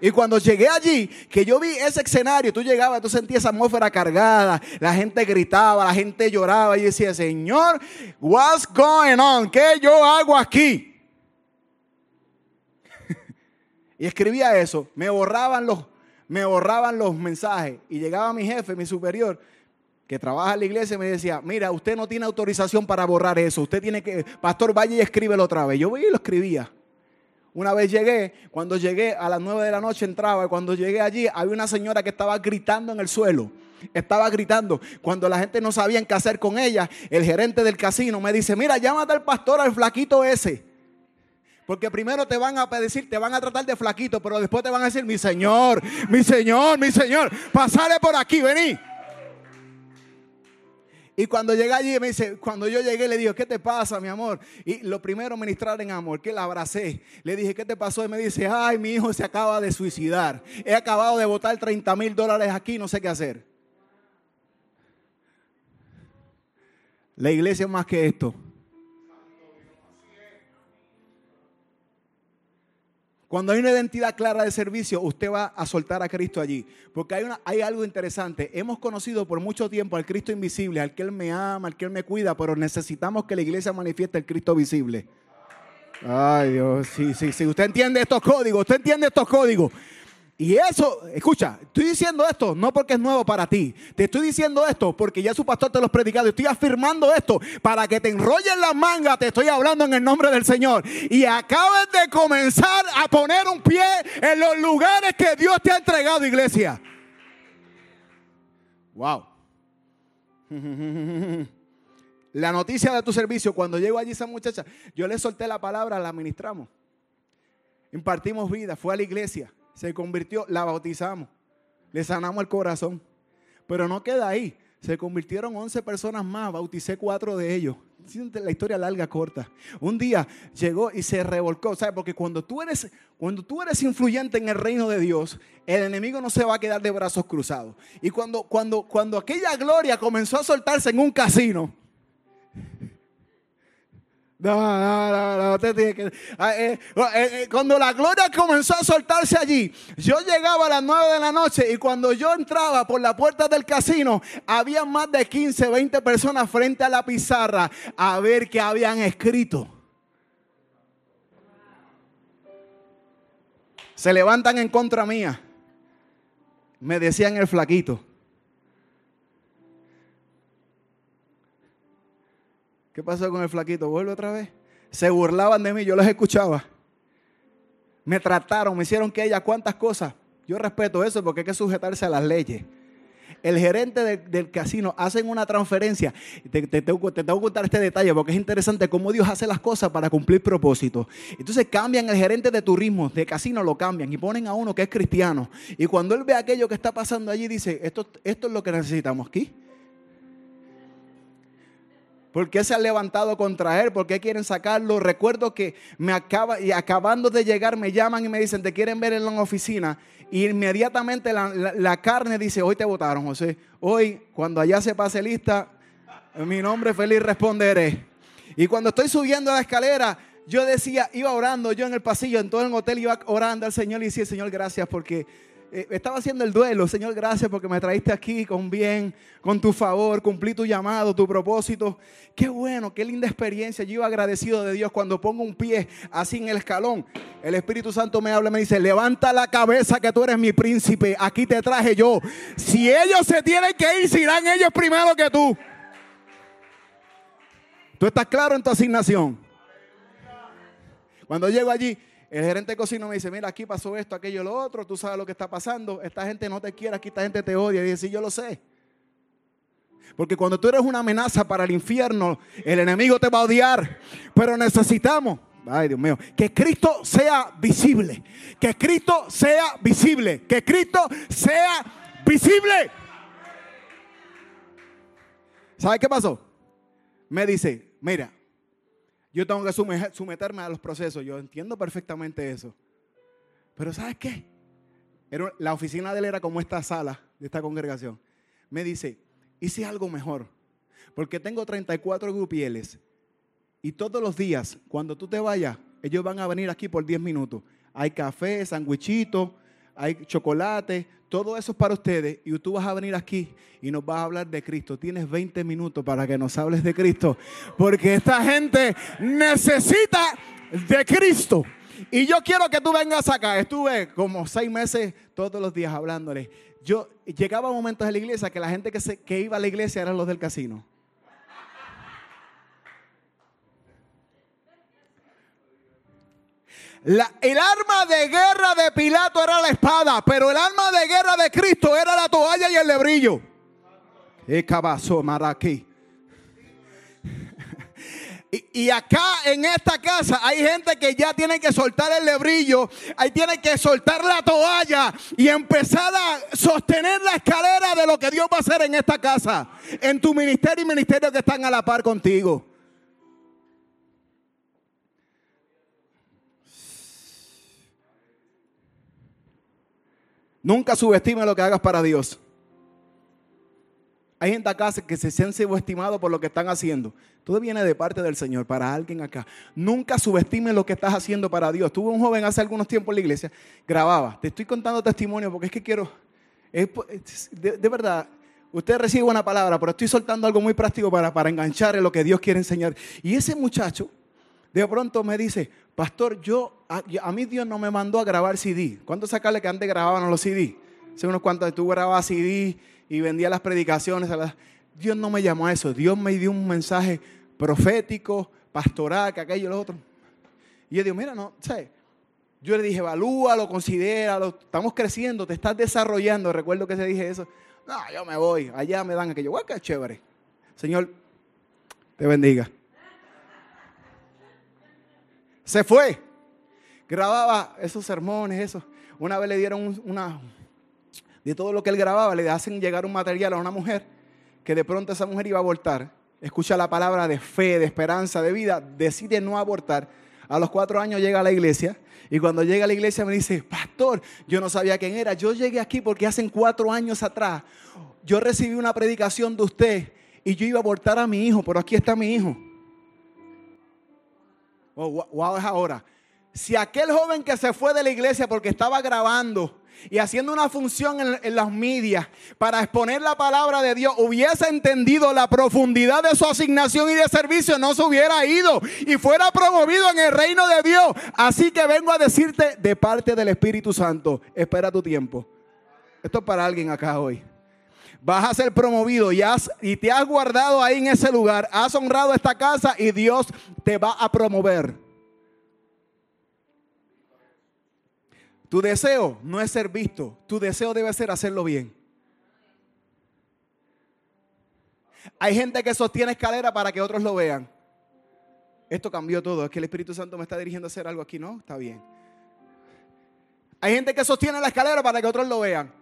Y cuando llegué allí, que yo vi ese escenario, tú llegabas, tú sentías esa atmósfera cargada, la gente gritaba, la gente lloraba y decía, Señor, what's going on? ¿Qué yo hago aquí? <laughs> y escribía eso, me borraban los, me borraban los mensajes y llegaba mi jefe, mi superior, que trabaja en la iglesia y me decía, mira, usted no tiene autorización para borrar eso, usted tiene que, pastor, vaya y escríbelo otra vez. Yo veía y lo escribía. Una vez llegué, cuando llegué a las 9 de la noche entraba y cuando llegué allí había una señora que estaba gritando en el suelo. Estaba gritando. Cuando la gente no sabía qué hacer con ella, el gerente del casino me dice, mira, llámate al pastor, al flaquito ese. Porque primero te van a decir, te van a tratar de flaquito, pero después te van a decir, mi señor, mi señor, mi señor, pasale por aquí, vení. Y cuando llegué allí, me dice, cuando yo llegué, le digo, ¿qué te pasa, mi amor? Y lo primero, ministrar en amor, que la abracé. Le dije, ¿qué te pasó? Y me dice, ay, mi hijo se acaba de suicidar. He acabado de botar 30 mil dólares aquí, no sé qué hacer. La iglesia es más que esto. Cuando hay una identidad clara de servicio, usted va a soltar a Cristo allí. Porque hay, una, hay algo interesante. Hemos conocido por mucho tiempo al Cristo invisible, al que Él me ama, al que Él me cuida, pero necesitamos que la iglesia manifieste el Cristo visible. Ay Dios, sí, sí, sí. Usted entiende estos códigos, usted entiende estos códigos. Y eso, escucha, estoy diciendo esto no porque es nuevo para ti. Te estoy diciendo esto porque ya su pastor te lo ha predicado. Estoy afirmando esto para que te enrollen la manga. Te estoy hablando en el nombre del Señor. Y acabes de comenzar a poner un pie en los lugares que Dios te ha entregado, iglesia. Wow. <laughs> La noticia de tu servicio, cuando llegó allí esa muchacha, yo le solté la palabra, la administramos. Impartimos vida, fue a la iglesia se convirtió, la bautizamos, le sanamos el corazón. Pero no queda ahí. Se convirtieron 11 personas más, bauticé cuatro de ellos. La historia larga, corta. Un día llegó y se revolcó, ¿sabes? Porque cuando tú eres, cuando tú eres influyente en el reino de Dios, el enemigo no se va a quedar de brazos cruzados. Y cuando, cuando, cuando aquella gloria comenzó a soltarse en un casino, cuando la gloria comenzó a soltarse allí, yo llegaba a las 9 de la noche y cuando yo entraba por la puerta del casino, había más de 15, 20 personas frente a la pizarra a ver qué habían escrito. Se levantan en contra mía. Me decían el flaquito. ¿Qué pasó con el flaquito? Vuelve otra vez. Se burlaban de mí, yo los escuchaba. Me trataron, me hicieron que ella cuántas cosas. Yo respeto eso porque hay que sujetarse a las leyes. El gerente del casino hacen una transferencia. Te, te, tengo que contar este detalle porque es interesante cómo Dios hace las cosas para cumplir propósitos. Entonces cambian el gerente de turismo, de casino lo cambian y ponen a uno que es cristiano. Y cuando él ve aquello que está pasando allí, dice, esto, esto es lo que necesitamos aquí. ¿Por qué se han levantado contra él? ¿Por qué quieren sacarlo? Recuerdo que me acaba y acabando de llegar me llaman y me dicen, "Te quieren ver en la oficina." Y inmediatamente la, carne dice, "Hoy te votaron, José. Hoy cuando allá se pase lista, mi nombre feliz responderé." Y cuando estoy subiendo la escalera, yo decía, iba orando yo en el pasillo, en todo el hotel iba orando al Señor y decía, "Señor, gracias porque eh, estaba haciendo el duelo. Señor, gracias porque me traíste aquí con bien, con tu favor, cumplí tu llamado, tu propósito. Qué bueno, qué linda experiencia. Yo iba agradecido de Dios cuando pongo un pie así en el escalón. El Espíritu Santo me habla y me dice, levanta la cabeza que tú eres mi príncipe. Aquí te traje yo. Si ellos se tienen que ir, se irán ellos primero que tú. ¿Tú estás claro en tu asignación? Cuando llego allí, el gerente de cocina me dice, mira, aquí pasó esto, aquello, lo otro, tú sabes lo que está pasando, esta gente no te quiere, aquí esta gente te odia. Y dice, yo lo sé. Porque cuando tú eres una amenaza para el infierno, el enemigo te va a odiar. Pero necesitamos, ay Dios mío, que Cristo sea visible. Que Cristo sea visible. Que Cristo sea visible. ¿Sabe qué pasó? Me dice, mira, yo tengo que someterme a los procesos. Yo entiendo perfectamente eso. Pero ¿sabes qué? la oficina de él era como esta sala de esta congregación. Me dice, hice algo mejor. Porque tengo 34 grupieles. Y todos los días, cuando tú te vayas, ellos van a venir aquí por 10 minutos. Hay café, sandwichito, hay chocolate, todo eso es para ustedes y tú vas a venir aquí y nos vas a hablar de Cristo. Tienes 20 minutos para que nos hables de Cristo, porque esta gente necesita de Cristo. Y yo quiero que tú vengas acá. Estuve como seis meses todos los días hablándole. Yo llegaba a momentos en la iglesia que la gente que, se, que iba a la iglesia eran los del casino. El arma de guerra de Pilato era la espada, pero el arma de guerra de Cristo era la toalla y el lebrillo. Y, acá en esta casa hay gente que ya tiene que soltar el lebrillo, ahí tiene que soltar la toalla y empezar a sostener la escalera de lo que Dios va a hacer en esta casa, en tu ministerio y ministerio que están a la par contigo. Nunca subestime lo que hagas para Dios. Hay gente acá que se siente subestimado por lo que están haciendo. Todo viene de parte del Señor para alguien acá. Nunca subestime lo que estás haciendo para Dios. Tuve un joven hace algunos tiempos en la iglesia, grababa. Te estoy contando testimonio porque es que quiero, de, verdad, usted recibe una palabra, pero estoy soltando algo muy práctico para, para enganchar en lo que Dios quiere enseñar. Y ese muchacho de pronto me dice, pastor, yo a, mí Dios no me mandó a grabar CD. ¿Cuántos sacarle que antes grababan los CD? Hace unos cuantos, tú grababas CD y vendías las predicaciones. Dios no me llamó a eso. Dios me dio un mensaje profético, pastoral, que aquello y lo otro. Y yo digo, mira, no, sé. Yo le dije, evalúalo, considéralo. Estamos creciendo, te estás desarrollando. Recuerdo que se dije eso. No, yo me voy. Allá me dan aquello. Guau, qué chévere. Señor, te bendiga. Se fue. Grababa esos sermones, eso. Una vez le dieron una, de todo lo que él grababa, le hacen llegar un material a una mujer que de pronto esa mujer iba a abortar. Escucha la palabra de fe, de esperanza, de vida, decide no abortar. A los cuatro años llega a la iglesia y cuando llega a la iglesia me dice, pastor, yo no sabía quién era. Yo llegué aquí porque hace cuatro años atrás yo recibí una predicación de usted y yo iba a abortar a mi hijo, pero aquí está mi hijo. Oh, wow, es ahora. Si aquel joven que se fue de la iglesia porque estaba grabando y haciendo una función en, en, las medias para exponer la palabra de Dios, hubiese entendido la profundidad de su asignación y de servicio, no se hubiera ido y fuera promovido en el reino de Dios. Así que vengo a decirte de parte del Espíritu Santo, espera tu tiempo. Esto es para alguien acá hoy vas a ser promovido y, y te has guardado ahí en ese lugar, has honrado esta casa y Dios te va a promover. Tu deseo no es ser visto, tu deseo debe ser hacerlo bien. Hay gente que sostiene escalera para que otros lo vean. Esto cambió todo. Es que el Espíritu Santo me está dirigiendo a hacer algo aquí, ¿no? Está bien. Hay gente que sostiene la escalera para que otros lo vean.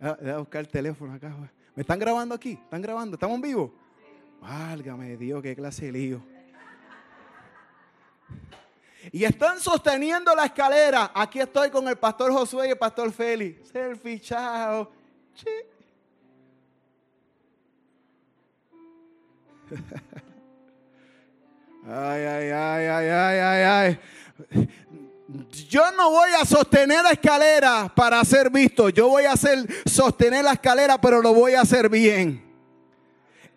Voy a buscar el teléfono acá. ¿Me están grabando aquí? ¿Están grabando? ¿Estamos en vivo? Válgame Dios, qué clase de lío. Y están sosteniendo la escalera. Aquí estoy con el pastor Josué y el pastor Félix. Selfie, chao. <laughs> Ay, ay, ay, ay, ay, ay, ay yo no voy a sostener la escalera para ser visto. Yo voy a hacer, sostener la escalera, pero lo voy a hacer bien.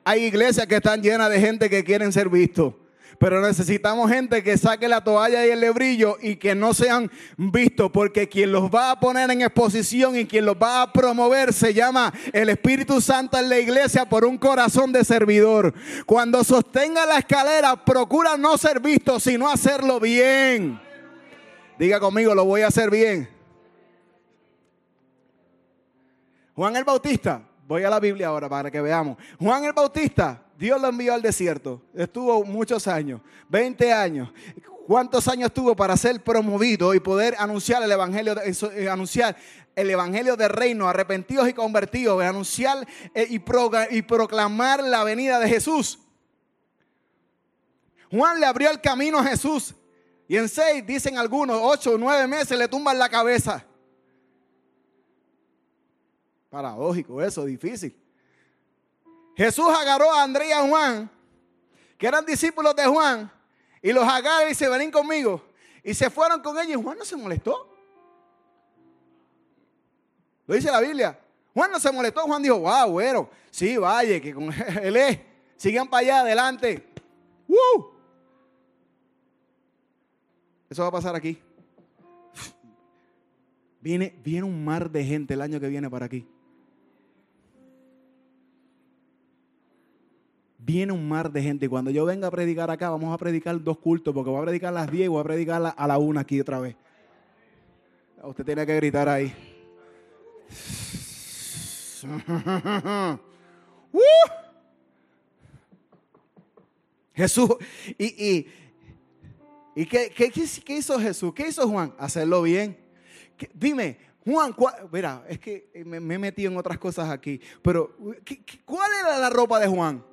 Hay iglesias que están llenas de gente que quieren ser vistos. Pero necesitamos gente que saque la toalla y el lebrillo y que no sean vistos, porque quien los va a poner en exposición y quien los va a promover se llama el Espíritu Santo en la iglesia por un corazón de servidor. Cuando sostenga la escalera, procura no ser visto, sino hacerlo bien. Diga conmigo, lo voy a hacer bien. Juan el Bautista, voy a la Biblia ahora para que veamos. Juan el Bautista, Dios lo envió al desierto. Estuvo muchos años, 20 años. ¿Cuántos años tuvo para ser promovido y poder anunciar el evangelio, eh, anunciar el evangelio del reino, arrepentidos y convertidos, anunciar eh, y proclamar la venida de Jesús? Juan le abrió el camino a Jesús. Y en seis, dicen algunos, ocho o nueve meses le tumban la cabeza. Paradójico eso, difícil. Jesús agarró a Andrés y a Juan, que eran discípulos de Juan, y los agarró y dice, vení conmigo. Y se fueron con ellos y Juan no se molestó. Lo dice la Biblia. Juan no se molestó, Juan dijo, wow, bueno, sí, vaya, que con <laughs> él es. Sigan para allá adelante. ¡Woo! Eso va a pasar aquí. Viene, viene un mar de gente el año que viene para aquí. Viene un mar de gente. Y cuando yo venga a predicar acá, vamos a predicar dos cultos, porque voy a predicar a las 10 y voy a predicar a la 1 aquí otra vez. Usted tiene que gritar ahí. <laughs> ¡Uh! Jesús, y, y, y ¿qué, qué, hizo Jesús? ¿Qué hizo Juan? Hacerlo bien. Dime, Juan, mira, es que me, me, he metido en otras cosas aquí, pero ¿cuál era la ropa de Juan?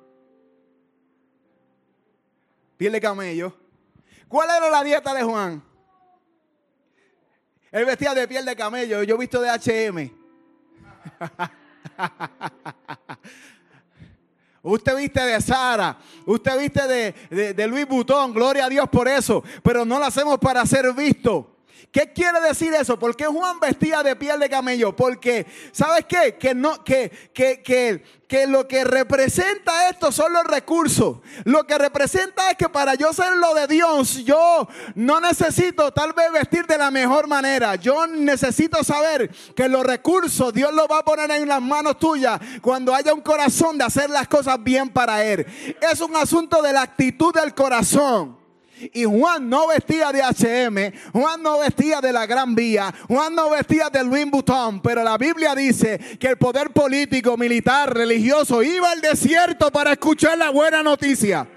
Piel de camello. ¿Cuál era la dieta de Juan? Él vestía de piel de camello, yo he visto de HM. <laughs> Usted viste de Sara, usted viste de, de, Luis Butón, gloria a Dios por eso, pero no lo hacemos para ser visto. ¿Qué quiere decir eso? ¿Por qué Juan vestía de piel de camello? Porque, ¿sabes qué? Que, no, que, que, que, que lo que representa esto son los recursos. Lo que representa es que para yo ser lo de Dios, yo no necesito tal vez vestir de la mejor manera. Yo necesito saber que los recursos Dios los va a poner en las manos tuyas cuando haya un corazón de hacer las cosas bien para Él. Es un asunto de la actitud del corazón. Y Juan no vestía de HM, Juan no vestía de la Gran Vía, Juan no vestía de Louis Vuitton, pero la Biblia dice que el poder político, militar, religioso iba al desierto para escuchar la buena noticia.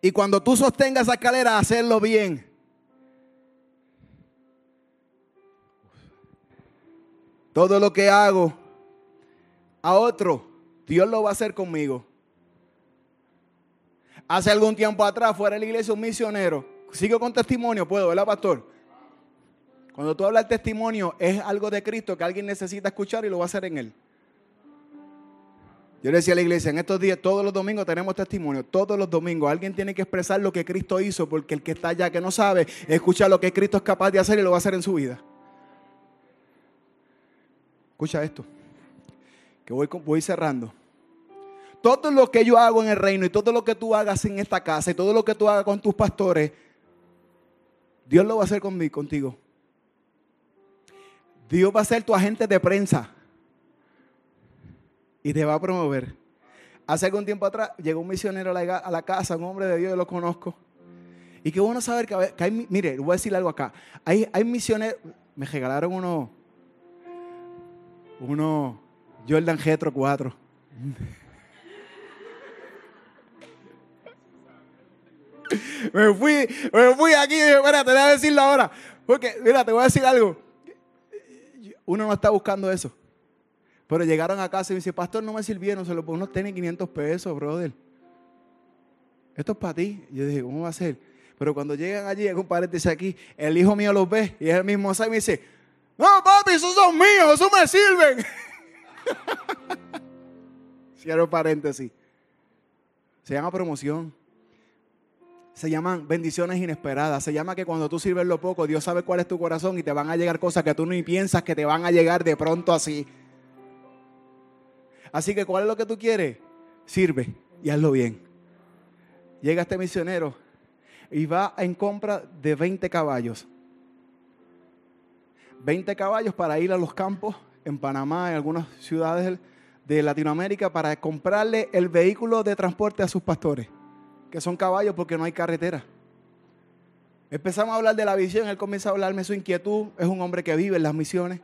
Y cuando tú sostengas esa escalera, hacerlo bien. Todo lo que hago a otro, Dios lo va a hacer conmigo. Hace algún tiempo atrás, fuera de la iglesia, un misionero. Sigo con testimonio, puedo, ¿verdad, pastor? Cuando tú hablas testimonio, es algo de Cristo que alguien necesita escuchar y lo va a hacer en él. Yo le decía a la iglesia, en estos días, todos los domingos tenemos testimonio, todos los domingos. Alguien tiene que expresar lo que Cristo hizo, porque el que está allá que no sabe, escucha lo que Cristo es capaz de hacer y lo va a hacer en su vida. Escucha esto, que voy, voy cerrando. Todo lo que yo hago en el reino y todo lo que tú hagas en esta casa y todo lo que tú hagas con tus pastores, Dios lo va a hacer conmigo, contigo. Dios va a ser tu agente de prensa y te va a promover. Hace algún tiempo atrás llegó un misionero a la, casa, un hombre de Dios, yo lo conozco. Y qué bueno saber que, hay, mire, voy a decir algo acá. Hay, hay misioneros, me regalaron uno, uno Jordan Getro 4. <laughs> me fui, me fui aquí y dije, te voy a decirlo ahora. Porque, mira, te voy a decir algo. Uno no está buscando eso. Pero llegaron a casa y me dice, pastor, no me sirvieron, se lo pongo unos tenis 500 pesos, brother. Esto es para ti. yo dije, ¿cómo va a ser? Pero cuando llegan allí, hay un paréntesis aquí, el hijo mío los ve y es el mismo y me dice, no, papi, esos son míos, esos me sirven. <laughs> Cierro paréntesis. Se llama promoción se llaman bendiciones inesperadas. Se llama que cuando tú sirves lo poco, Dios sabe cuál es tu corazón y te van a llegar cosas que tú ni piensas que te van a llegar de pronto así. Así que, ¿cuál es lo que tú quieres? Sirve y hazlo bien. Llega este misionero y va en compra de 20 caballos. 20 caballos para ir a los campos en Panamá, en algunas ciudades de Latinoamérica, para comprarle el vehículo de transporte a sus pastores que son caballos porque no hay carretera. Empezamos a hablar de la visión, él comienza a hablarme su inquietud, es un hombre que vive en las misiones.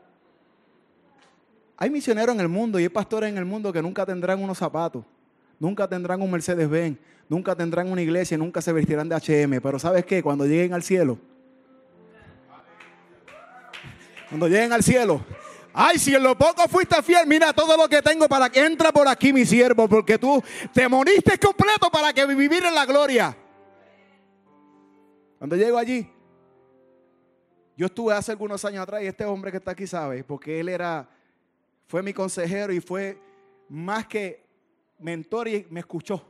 Hay misioneros en el mundo y hay pastores en el mundo que nunca tendrán unos zapatos, nunca tendrán un Mercedes-Benz, nunca tendrán una iglesia, nunca se vestirán de HM, pero ¿sabes qué? Cuando lleguen al cielo, cuando lleguen al cielo, Ay, si en lo poco fuiste fiel, mira todo lo que tengo para que entra por aquí mi siervo, porque tú te moriste completo para que vivir en la gloria. Cuando llego allí, yo estuve hace algunos años atrás y este hombre que está aquí sabe, porque él era, fue mi consejero y fue más que mentor y me escuchó.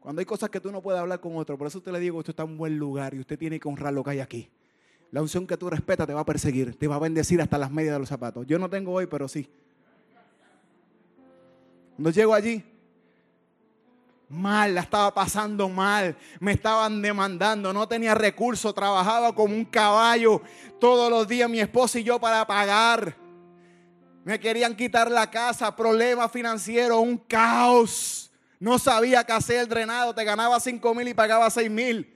Cuando hay cosas que tú no puedes hablar con otro, por eso te le digo, esto está en un buen lugar y usted tiene que honrar lo que hay aquí. La unción que tú respetas te va a perseguir, te va a bendecir hasta las medias de los zapatos. Yo no tengo hoy, pero sí. Cuando llego allí, mal, la estaba pasando mal, me estaban demandando, no tenía recursos, trabajaba como un caballo todos los días mi esposa y yo para pagar. Me querían quitar la casa, problemas financieros, un caos. No sabía qué hacer el drenado, te ganaba 5 mil y pagaba 6 mil.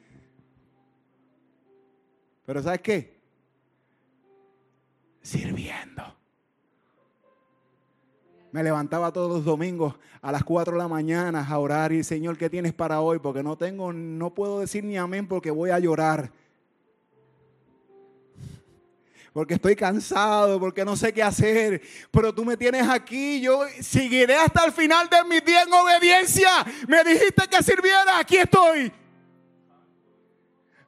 Pero ¿sabes qué? Sirviendo. Me levantaba todos los domingos a las 4 de la mañana a orar y Señor, ¿qué tienes para hoy? Porque no tengo, no puedo decir ni amén porque voy a llorar. Porque estoy cansado, porque no sé qué hacer. Pero tú me tienes aquí, yo seguiré hasta el final de mi día en obediencia. Me dijiste que sirviera, aquí estoy.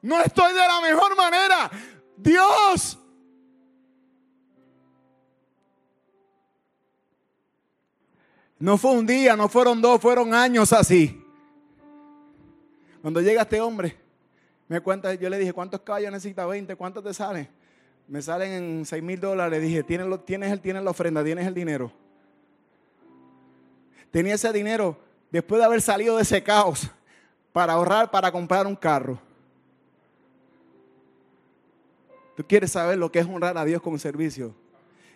No estoy de la mejor manera. Dios, No fue un día, no fueron dos, fueron años así. Cuando llega este hombre, me cuenta, yo le dije, ¿cuántos caballos necesita? 20, ¿cuántos te salen? Me salen en 6 mil dólares. Le dije, ¿tienes, tienes, el, tienes la ofrenda, tienes el dinero. Tenía ese dinero después de haber salido de ese caos para ahorrar, para comprar un carro. Tú quieres saber lo que es honrar a Dios con servicio.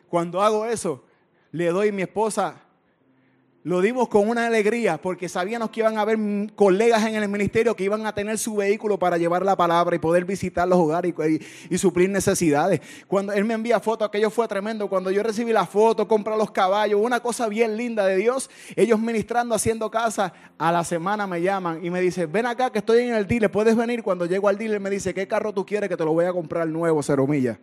Cuando hago eso, le doy a mi esposa lo dimos con una alegría porque sabíamos que iban a haber colegas en el ministerio que iban a tener su vehículo para llevar la palabra y poder visitar los hogares y, suplir necesidades. Cuando él me envía fotos, aquello fue tremendo. Cuando yo recibí la foto, compra los caballos, una cosa bien linda de Dios. Ellos ministrando, haciendo casa, a la semana me llaman y me dicen, ven acá que estoy en el dealer, puedes venir. Cuando llego al dealer me dice, ¿qué carro tú quieres que te lo voy a comprar nuevo, cero millas?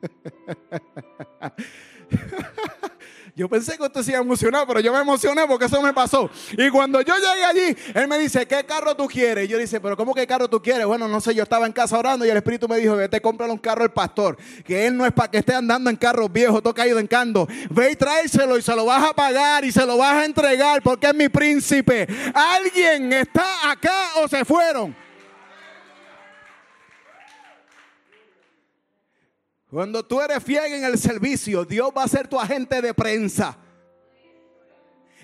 <laughs> <laughs> Yo pensé que usted se iba a pero yo me emocioné porque eso me pasó. Y cuando yo llegué allí, él me dice, ¿qué carro tú quieres? Y yo dice, ¿pero cómo que carro tú quieres? Bueno, no sé, yo estaba en casa orando y el Espíritu me dijo que te compre un carro el pastor. Que él no es para que esté andando en carros viejos, todo caído en cando. Ve y tráeselo y se lo vas a pagar y se lo vas a entregar porque es mi príncipe. ¿Alguien está acá o se fueron? Cuando tú eres fiel en el servicio, Dios va a ser tu agente de prensa.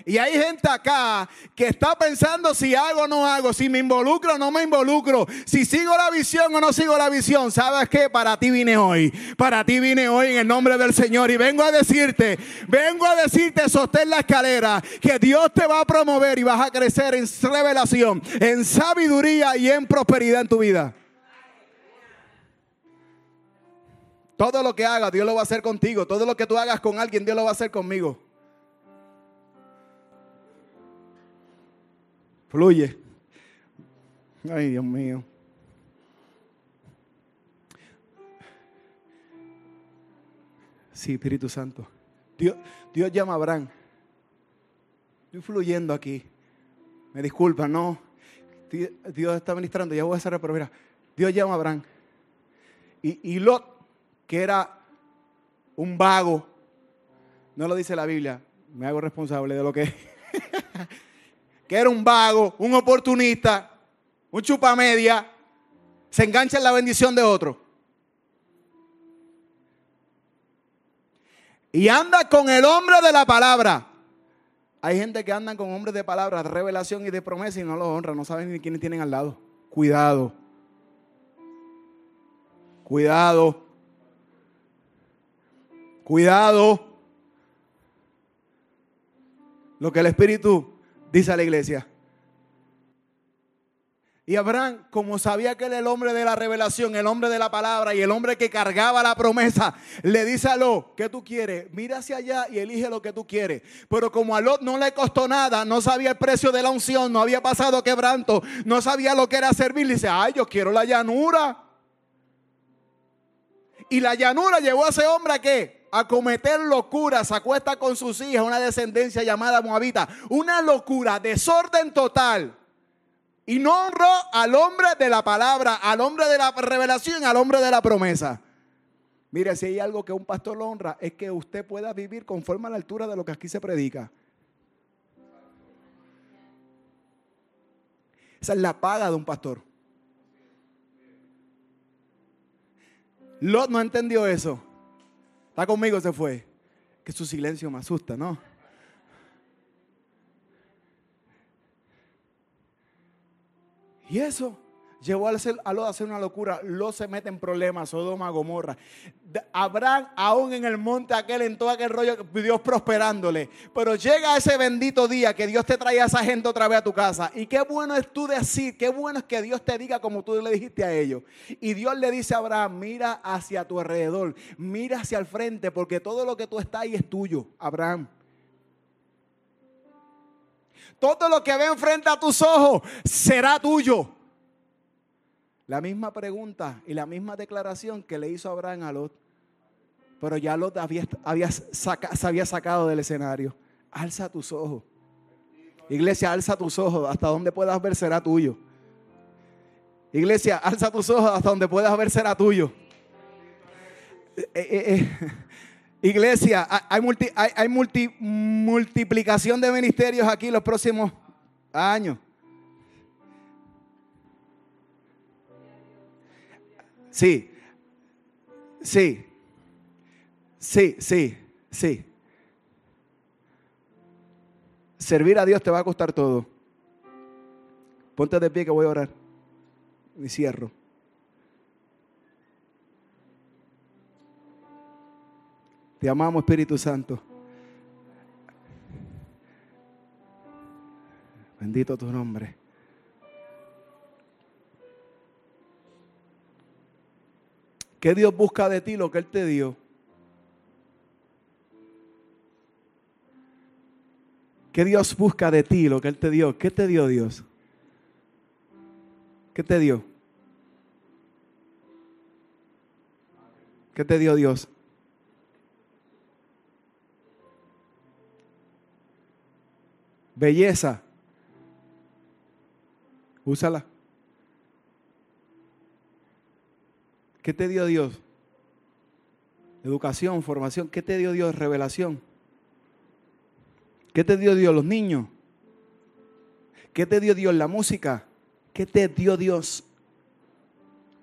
Y hay gente acá que está pensando si hago o no hago, si me involucro o no me involucro, si sigo la visión o no sigo la visión. ¿Sabes qué? Para ti vine hoy. Para ti vine hoy en el nombre del Señor. Y vengo a decirte, vengo a decirte, sostén la escalera, que Dios te va a promover y vas a crecer en revelación, en sabiduría y en prosperidad en tu vida. Todo lo que hagas, Dios lo va a hacer contigo. Todo lo que tú hagas con alguien, Dios lo va a hacer conmigo. Fluye. Ay, Dios mío. Sí, Espíritu Santo. Dios, Dios llama a Abraham. Estoy fluyendo aquí. Me disculpa, no. Dios está ministrando, ya voy a cerrar, pero mira, Dios llama a Abraham. Y, y Lot que era un vago. No lo dice la Biblia, me hago responsable de lo que <laughs> que era un vago, un oportunista, un chupamedia, se engancha en la bendición de otro. Y anda con el hombre de la palabra. Hay gente que anda con hombres de palabra, de revelación y de promesa y no los honra, no saben ni quiénes tienen al lado. Cuidado. Cuidado. Cuidado. Lo que el Espíritu dice a la iglesia. Y Abraham, como sabía que era el hombre de la revelación, el hombre de la palabra y el hombre que cargaba la promesa, le dice a Lot, ¿qué tú quieres? Mira hacia allá y elige lo que tú quieres. Pero como a Lot no le costó nada, no sabía el precio de la unción, no había pasado quebranto, no sabía lo que era servir, le dice, ay, yo quiero la llanura. Y la llanura llevó a ese hombre a qué? A cometer locura, se acuesta con sus hijas, una descendencia llamada Moabita. Una locura, desorden total. Y no honró al hombre de la palabra, al hombre de la revelación, al hombre de la promesa. Mire, si hay algo que un pastor honra, es que usted pueda vivir conforme a la altura de lo que aquí se predica. Esa es la paga de un pastor. Lot no entendió eso. Está conmigo, se fue. Que su silencio me asusta, ¿no? Y eso, llevó a Lot a hacer una locura. Lot se mete en problemas, Sodoma, Gomorra. Abraham, aún en el monte aquel, en todo aquel rollo, Dios prosperándole. Pero llega ese bendito día que Dios te trae a esa gente otra vez a tu casa. Y qué bueno es tú decir, qué bueno es que Dios te diga como tú le dijiste a ellos. Y Dios le dice a Abraham, mira hacia tu alrededor, mira hacia el frente, porque todo lo que tú estás ahí es tuyo, Abraham. Todo lo que ve enfrente a tus ojos será tuyo. La misma pregunta y la misma declaración que le hizo Abraham a Lot. Pero ya Lot había, se había sacado del escenario. Alza tus ojos. Iglesia, alza tus ojos. Hasta donde puedas ver será tuyo. Iglesia, alza tus ojos. Hasta donde puedas ver será tuyo. Eh, eh, eh, iglesia, hay, hay, multiplicación de ministerios aquí los próximos años. Sí, sí, sí, sí, sí. Servir a Dios te va a costar todo. Ponte de pie que voy a orar. Y cierro. Te amamos, Espíritu Santo. Bendito tu nombre. ¿Qué Dios busca de ti? Lo que Él te dio. ¿Qué Dios busca de ti? Lo que Él te dio. ¿Qué te dio Dios? ¿Qué te dio? ¿Qué te dio Dios? Belleza. Úsala. ¿Qué te dio Dios? Educación, formación. ¿Qué te dio Dios? Revelación. ¿Qué te dio Dios? Los niños. ¿Qué te dio Dios? La música. ¿Qué te dio Dios?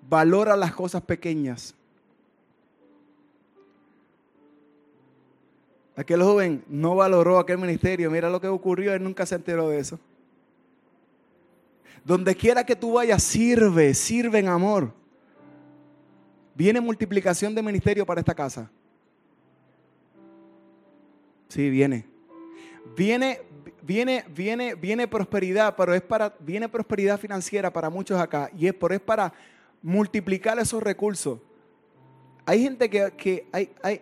Valora las cosas pequeñas. Aquel joven no valoró aquel ministerio. Mira lo que ocurrió, él nunca se enteró de eso. Donde quiera que tú vayas, sirve, sirve en amor. ¿Viene multiplicación de ministerio para esta casa? Sí, viene. Viene, viene, viene, viene prosperidad, pero es para, viene prosperidad financiera para muchos acá. Y es, pero es para multiplicar esos recursos. Hay gente que, hay, hay,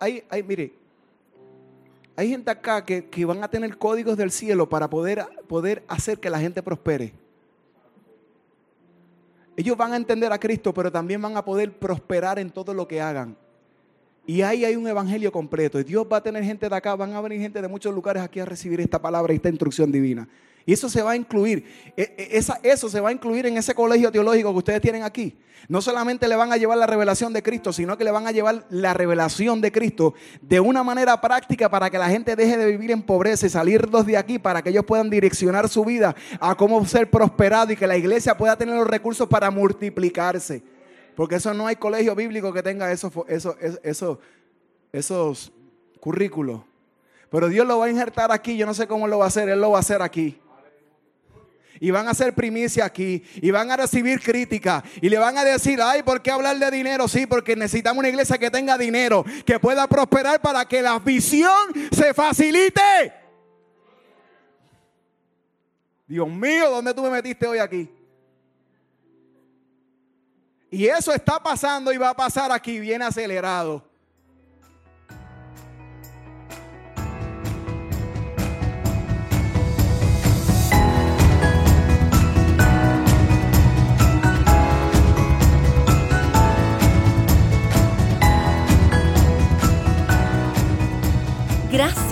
hay, hay, mire, hay gente acá que, que, van a tener códigos del cielo para poder, poder hacer que la gente prospere. Ellos van a entender a Cristo, pero también van a poder prosperar en todo lo que hagan. Y ahí hay un evangelio completo. Y Dios va a tener gente de acá, van a venir gente de muchos lugares aquí a recibir esta palabra y esta instrucción divina. Y eso se va a incluir, e, e, eso se va a incluir en ese colegio teológico que ustedes tienen aquí. No solamente le van a llevar la revelación de Cristo, sino que le van a llevar la revelación de Cristo de una manera práctica para que la gente deje de vivir en pobreza y salir de aquí, para que ellos puedan direccionar su vida a cómo ser prosperado y que la iglesia pueda tener los recursos para multiplicarse. Porque eso no hay colegio bíblico que tenga esos, esos, esos, esos currículos. Pero Dios lo va a injertar aquí, yo no sé cómo lo va a hacer, Él lo va a hacer aquí y van a hacer primicia aquí y van a recibir crítica y le van a decir, ay, ¿por qué hablar de dinero? Sí, porque necesitamos una iglesia que tenga dinero, que pueda prosperar para que la visión se facilite. Dios mío, ¿dónde tú me metiste hoy aquí? Y eso está pasando y va a pasar aquí bien acelerado.